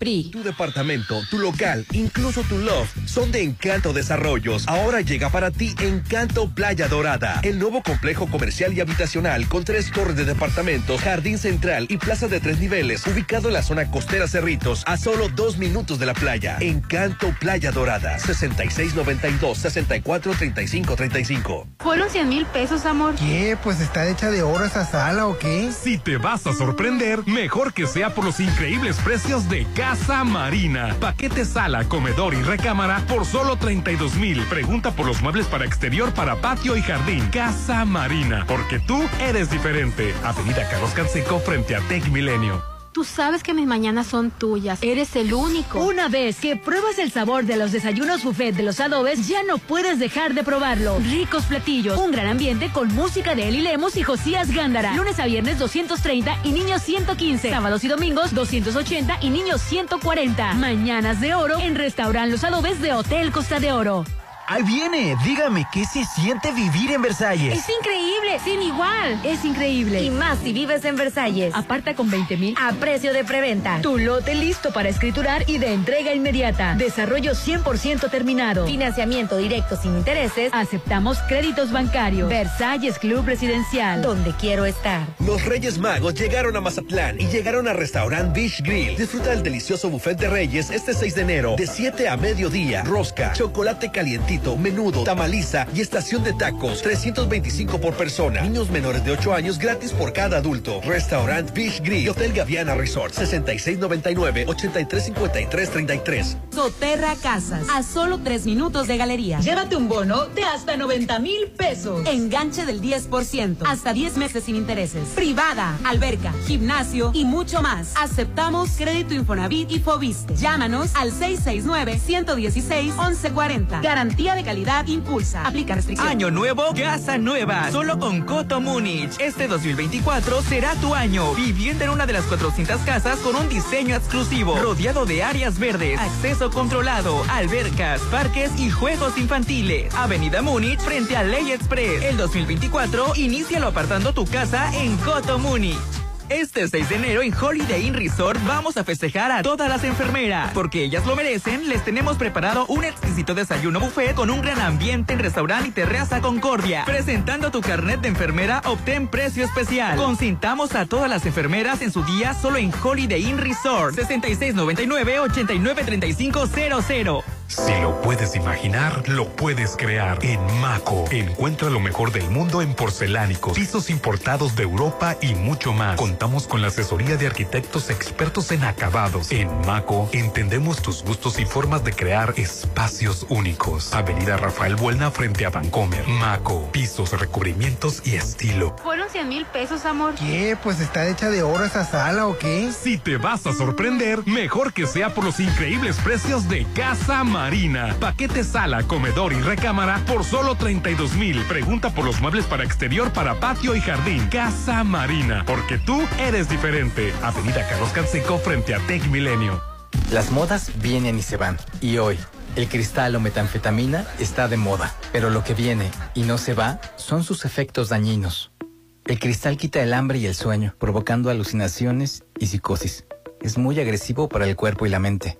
PRI. Tu departamento, tu local, incluso tu loft son de Encanto Desarrollos. Ahora llega para ti Encanto Playa Dorada, el nuevo complejo comercial y habitacional con tres torres de departamentos, jardín central y plaza de tres niveles, ubicado en la zona costera Cerritos, a solo dos minutos de la playa. Encanto Playa Dorada, 6692-643535. Fueron 100 mil pesos, amor. ¿Qué? Pues está hecha de oro esa sala o qué? Si te vas a sorprender, mejor que sea por los increíbles precios de Casa Marina. Paquete sala, comedor y recámara por solo 32 mil. Pregunta por los muebles para exterior, para patio y jardín. Casa Marina, porque tú eres diferente. Avenida Carlos Canseco frente a Tech Milenio. Tú sabes que mis mañanas son tuyas. Eres el único. Una vez que pruebas el sabor de los desayunos buffet de los adobes, ya no puedes dejar de probarlo. Ricos platillos, un gran ambiente con música de Eli Lemos y Josías Gándara. Lunes a viernes 230 y niños 115. Sábados y domingos 280 y niños 140. Mañanas de oro en Restaurant Los Adobes de Hotel Costa de Oro. Ahí viene, dígame, ¿qué se siente vivir en Versalles? Es increíble, sin igual. Es increíble. Y más si vives en Versalles. Aparta con 20 mil a precio de preventa. Tu lote listo para escriturar y de entrega inmediata. Desarrollo 100% terminado. Financiamiento directo sin intereses. Aceptamos créditos bancarios. Versalles Club Residencial. Donde quiero estar. Los Reyes Magos llegaron a Mazatlán y llegaron al restaurant Beach Grill. Disfruta del delicioso buffet de Reyes este 6 de enero de 7 a mediodía. Rosca, chocolate calientito menudo, tamaliza y estación de tacos. 325 por persona. Niños menores de 8 años gratis por cada adulto. Restaurant Beach Grill Hotel Gaviana Resort. 6699-835333. Soterra Casas. A solo 3 minutos de galería. Llévate un bono de hasta 90 mil pesos. Enganche del 10%. Hasta 10 meses sin intereses. Privada, alberca, gimnasio y mucho más. Aceptamos crédito Infonavit y Fobiste. Llámanos al 669-116-1140. Garantía de calidad impulsa. Aplica restricciones. Año nuevo, casa nueva. Solo con Coto Múnich. Este 2024 será tu año. Viviendo en una de las 400 casas con un diseño exclusivo. Rodeado de áreas verdes, acceso controlado, albercas, parques y juegos infantiles. Avenida Múnich frente a Ley Express. El 2024, inícialo apartando tu casa en Coto Múnich. Este 6 de enero en Holiday Inn Resort vamos a festejar a todas las enfermeras. Porque ellas lo merecen, les tenemos preparado un exquisito desayuno buffet con un gran ambiente en restaurante y terraza Concordia. Presentando tu carnet de enfermera, obtén precio especial. Consintamos a todas las enfermeras en su día solo en Holiday Inn Resort. 6699-893500. Si lo puedes imaginar, lo puedes crear. En Maco, encuentra lo mejor del mundo en porcelánicos, pisos importados de Europa y mucho más. Contamos con la asesoría de arquitectos expertos en acabados. En Maco, entendemos tus gustos y formas de crear espacios únicos. Avenida Rafael Buelna frente a Vancomer. Maco, pisos, recubrimientos y estilo. Fueron 100 mil pesos, amor. ¿Qué? Pues está hecha de oro esa sala o qué? Si te vas a sorprender, mejor que sea por los increíbles precios de Casa Marina. Paquete sala, comedor y recámara por solo 32 mil. Pregunta por los muebles para exterior, para patio y jardín. Casa Marina, porque tú eres diferente. Avenida Carlos Canseco frente a Tech Milenio. Las modas vienen y se van. Y hoy, el cristal o metanfetamina está de moda. Pero lo que viene y no se va son sus efectos dañinos. El cristal quita el hambre y el sueño, provocando alucinaciones y psicosis. Es muy agresivo para el cuerpo y la mente.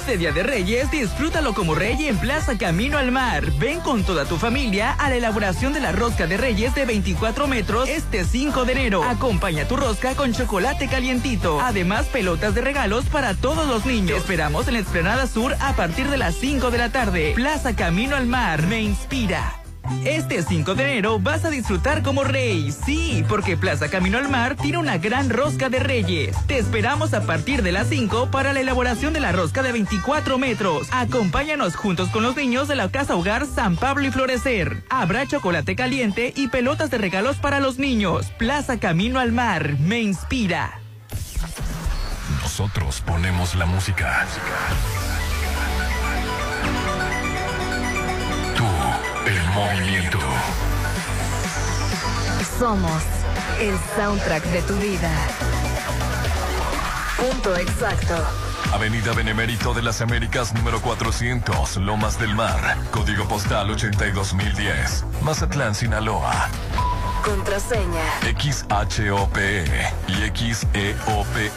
Este Día de Reyes, disfrútalo como rey en Plaza Camino al Mar. Ven con toda tu familia a la elaboración de la rosca de Reyes de 24 metros este 5 de enero. Acompaña tu rosca con chocolate calientito. Además, pelotas de regalos para todos los niños. Esperamos en la Explanada Sur a partir de las 5 de la tarde. Plaza Camino al Mar me inspira. Este 5 de enero vas a disfrutar como rey. Sí, porque Plaza Camino al Mar tiene una gran rosca de reyes. Te esperamos a partir de las 5 para la elaboración de la rosca de 24 metros. Acompáñanos juntos con los niños de la Casa Hogar San Pablo y Florecer. Habrá chocolate caliente y pelotas de regalos para los niños. Plaza Camino al Mar me inspira. Nosotros ponemos la música. Movimiento. Somos el soundtrack de tu vida. Punto exacto. Avenida Benemérito de las Américas número 400, Lomas del Mar, código postal 82010, Mazatlán, Sinaloa. Contraseña. XHOPE y XEOPE.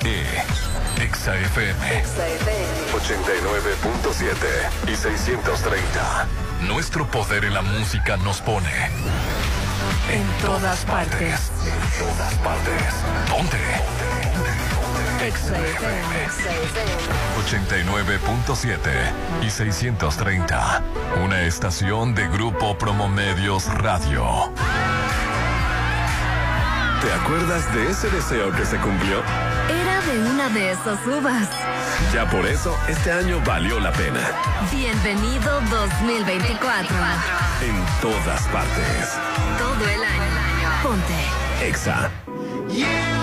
XAFM 89.7 y 630. Nuestro poder en la música nos pone En todas partes. En todas partes. Ponte. XFM. 89.7 y 630. Una estación de Grupo Promomedios Radio. ¿Te acuerdas de ese deseo que se cumplió? De una de esas uvas. Ya por eso, este año valió la pena. Bienvenido 2024. En todas partes. Todo el año. Ponte. Exa. In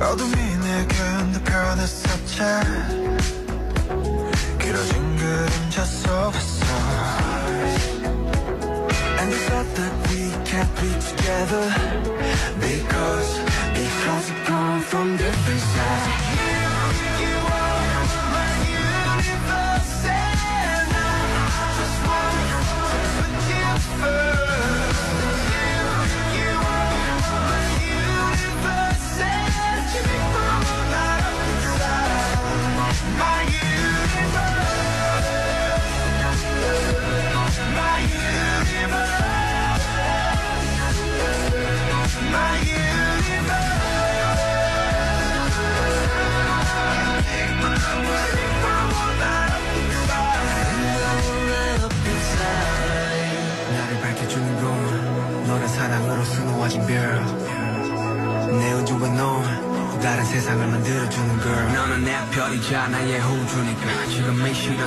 어둠이 내게 언덕하는 satcha 길어진 그림자 속에서 And the thought that we can't be together Because, because we're come from different sides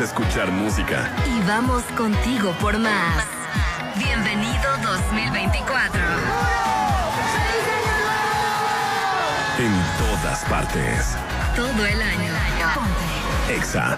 escuchar música. Y vamos contigo por más. Bienvenido 2024. En todas partes. Todo el año. Ponte. Exa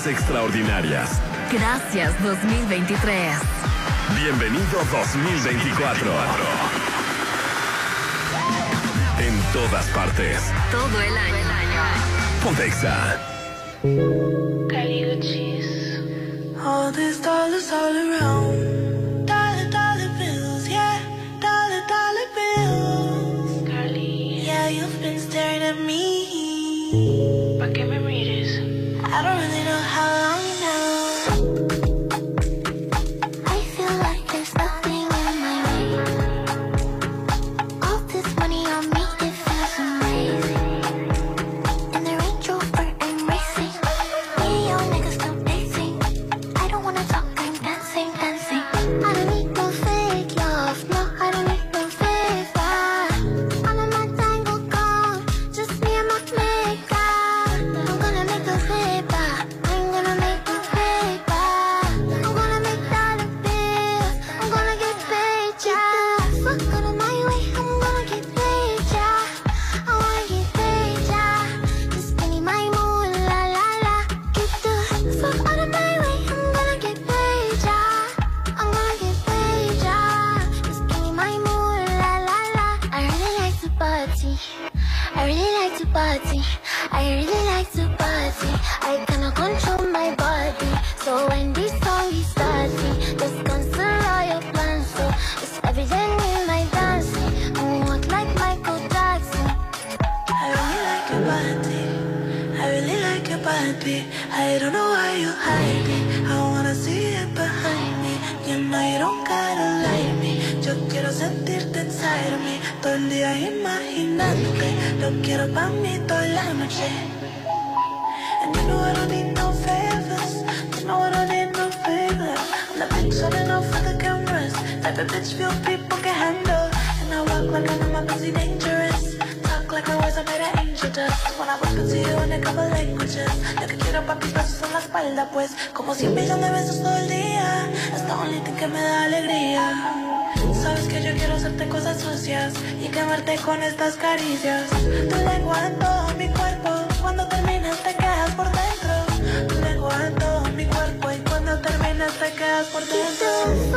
Cosas extraordinarias. Gracias 2023. Bienvenido 2024. En todas partes. Todo el año. Pontexa. All these dollars all around. hacerte cosas sucias y quemarte con estas caricias. Tu lengua en todo mi cuerpo, cuando terminas te quedas por dentro. Tu lengua en todo mi cuerpo y cuando terminas te quedas por dentro.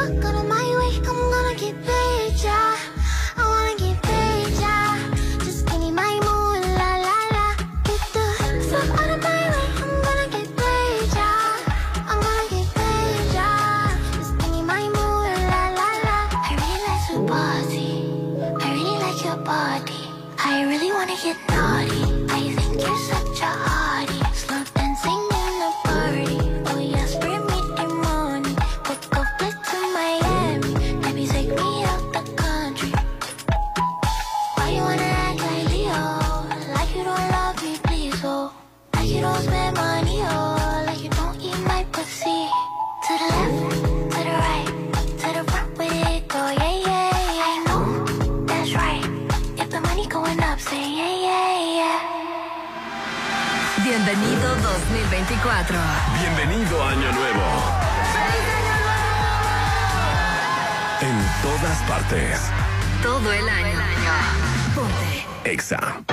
todas partes. Todo el año. Ponte. Exa.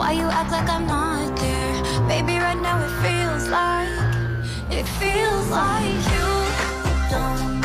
Why you act like I'm not there? Baby, right now it feels like, it feels like you don't.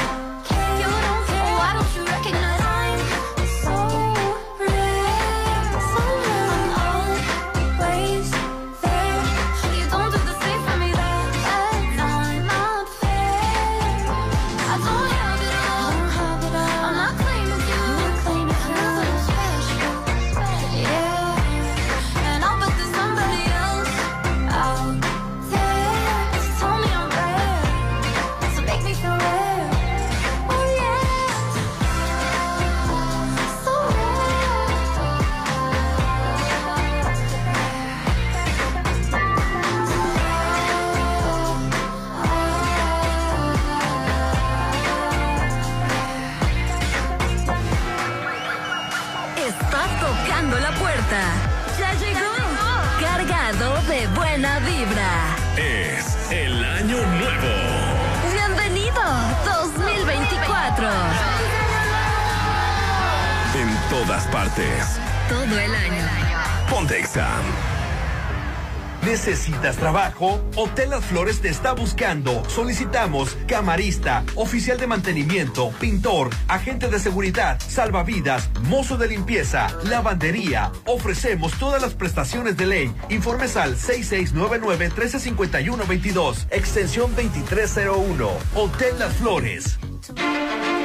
todas partes. Todo el año. Ponte exam. ¿Necesitas trabajo? Hotel Las Flores te está buscando. Solicitamos camarista, oficial de mantenimiento, pintor, agente de seguridad, salvavidas, mozo de limpieza, lavandería. Ofrecemos todas las prestaciones de ley. Informes al 6699-1351-22, extensión 2301. Hotel Las Flores.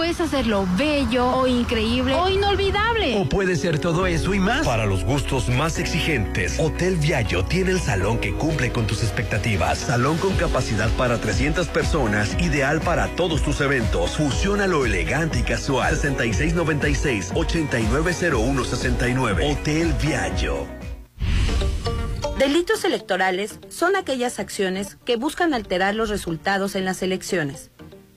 puedes hacerlo bello o increíble o inolvidable. O puede ser todo eso y más. Para los gustos más exigentes, Hotel Viallo tiene el salón que cumple con tus expectativas. Salón con capacidad para 300 personas, ideal para todos tus eventos. Fusiona lo elegante y casual. 6696-890169. Hotel Viallo. Delitos electorales son aquellas acciones que buscan alterar los resultados en las elecciones.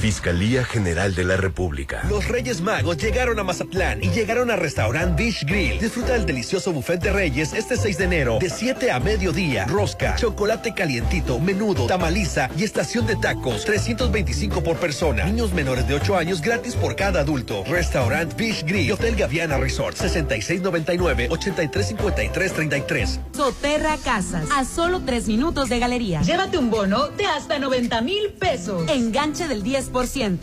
Fiscalía General de la República. Los Reyes Magos llegaron a Mazatlán y llegaron a Restaurant Beach Grill. Disfruta del delicioso buffet de Reyes este 6 de enero de 7 a mediodía. Rosca, chocolate calientito, menudo, tamaliza y estación de tacos. 325 por persona. Niños menores de 8 años gratis por cada adulto. Restaurant Beach Grill y Hotel Gaviana Resort. 6699-835333. Soterra Casas, a solo tres minutos de galería. Llévate un bono de hasta 90 mil pesos. Enganche del 10%,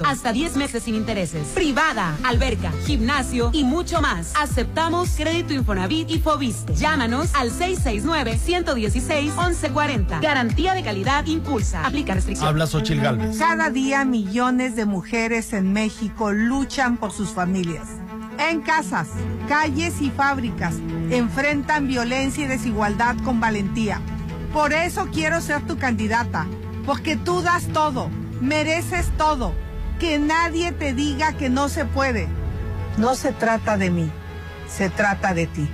hasta 10 meses sin intereses. Privada, alberca, gimnasio y mucho más. Aceptamos crédito Infonavit y Fobiste. Llámanos al 669-116-1140. Garantía de calidad impulsa. Aplica restricciones. Habla Xochil Galvez. Cada día millones de mujeres en México luchan por sus familias. En casas, calles y fábricas enfrentan violencia y desigualdad con valentía. Por eso quiero ser tu candidata, porque tú das todo, mereces todo. Que nadie te diga que no se puede. No se trata de mí, se trata de ti.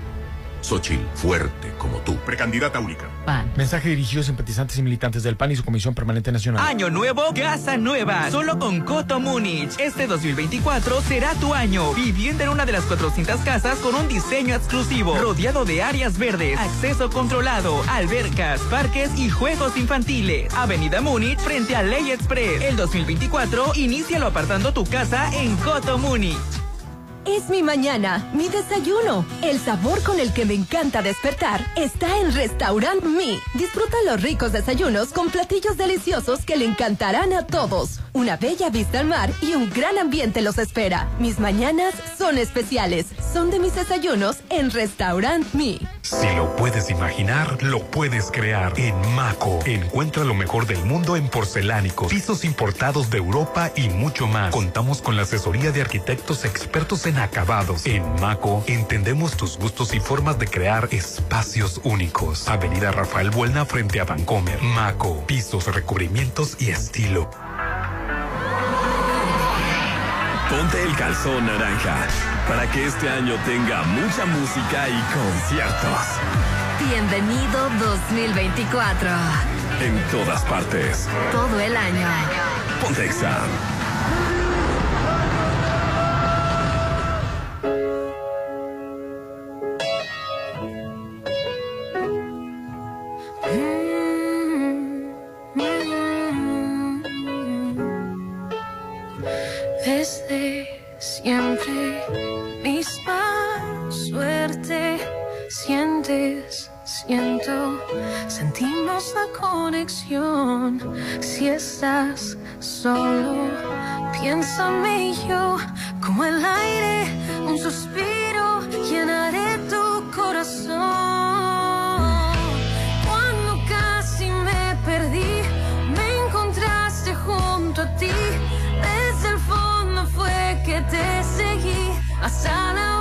Xochitl, fuerte como tú. Precandidata única. PAN. Mensaje dirigido a simpatizantes y militantes del PAN y su Comisión Permanente Nacional. Año nuevo, casa nueva. Solo con Coto Múnich. Este 2024 será tu año. Vivienda en una de las 400 casas con un diseño exclusivo. Rodeado de áreas verdes, acceso controlado, albercas, parques y juegos infantiles. Avenida Múnich frente a Ley Express. El 2024, inícialo apartando tu casa en Coto Múnich. Es mi mañana, mi desayuno. El sabor con el que me encanta despertar está en Restaurant Me. Disfruta los ricos desayunos con platillos deliciosos que le encantarán a todos. Una bella vista al mar y un gran ambiente los espera. Mis mañanas son especiales. Son de mis desayunos en Restaurant Me. Si lo puedes imaginar, lo puedes crear. En Maco, encuentra lo mejor del mundo en porcelánicos, pisos importados de Europa y mucho más. Contamos con la asesoría de arquitectos expertos en acabados. En Maco, entendemos tus gustos y formas de crear espacios únicos. Avenida Rafael Buelna frente a Vancomer. Maco, pisos, recubrimientos y estilo. Ponte el calzón naranja para que este año tenga mucha música y conciertos. Bienvenido 2024. En todas partes. Todo el año. Ponte Exa. Si estás solo, piensa en mí yo, como el aire, un suspiro, llenaré tu corazón. Cuando casi me perdí, me encontraste junto a ti. Desde el fondo fue que te seguí hasta la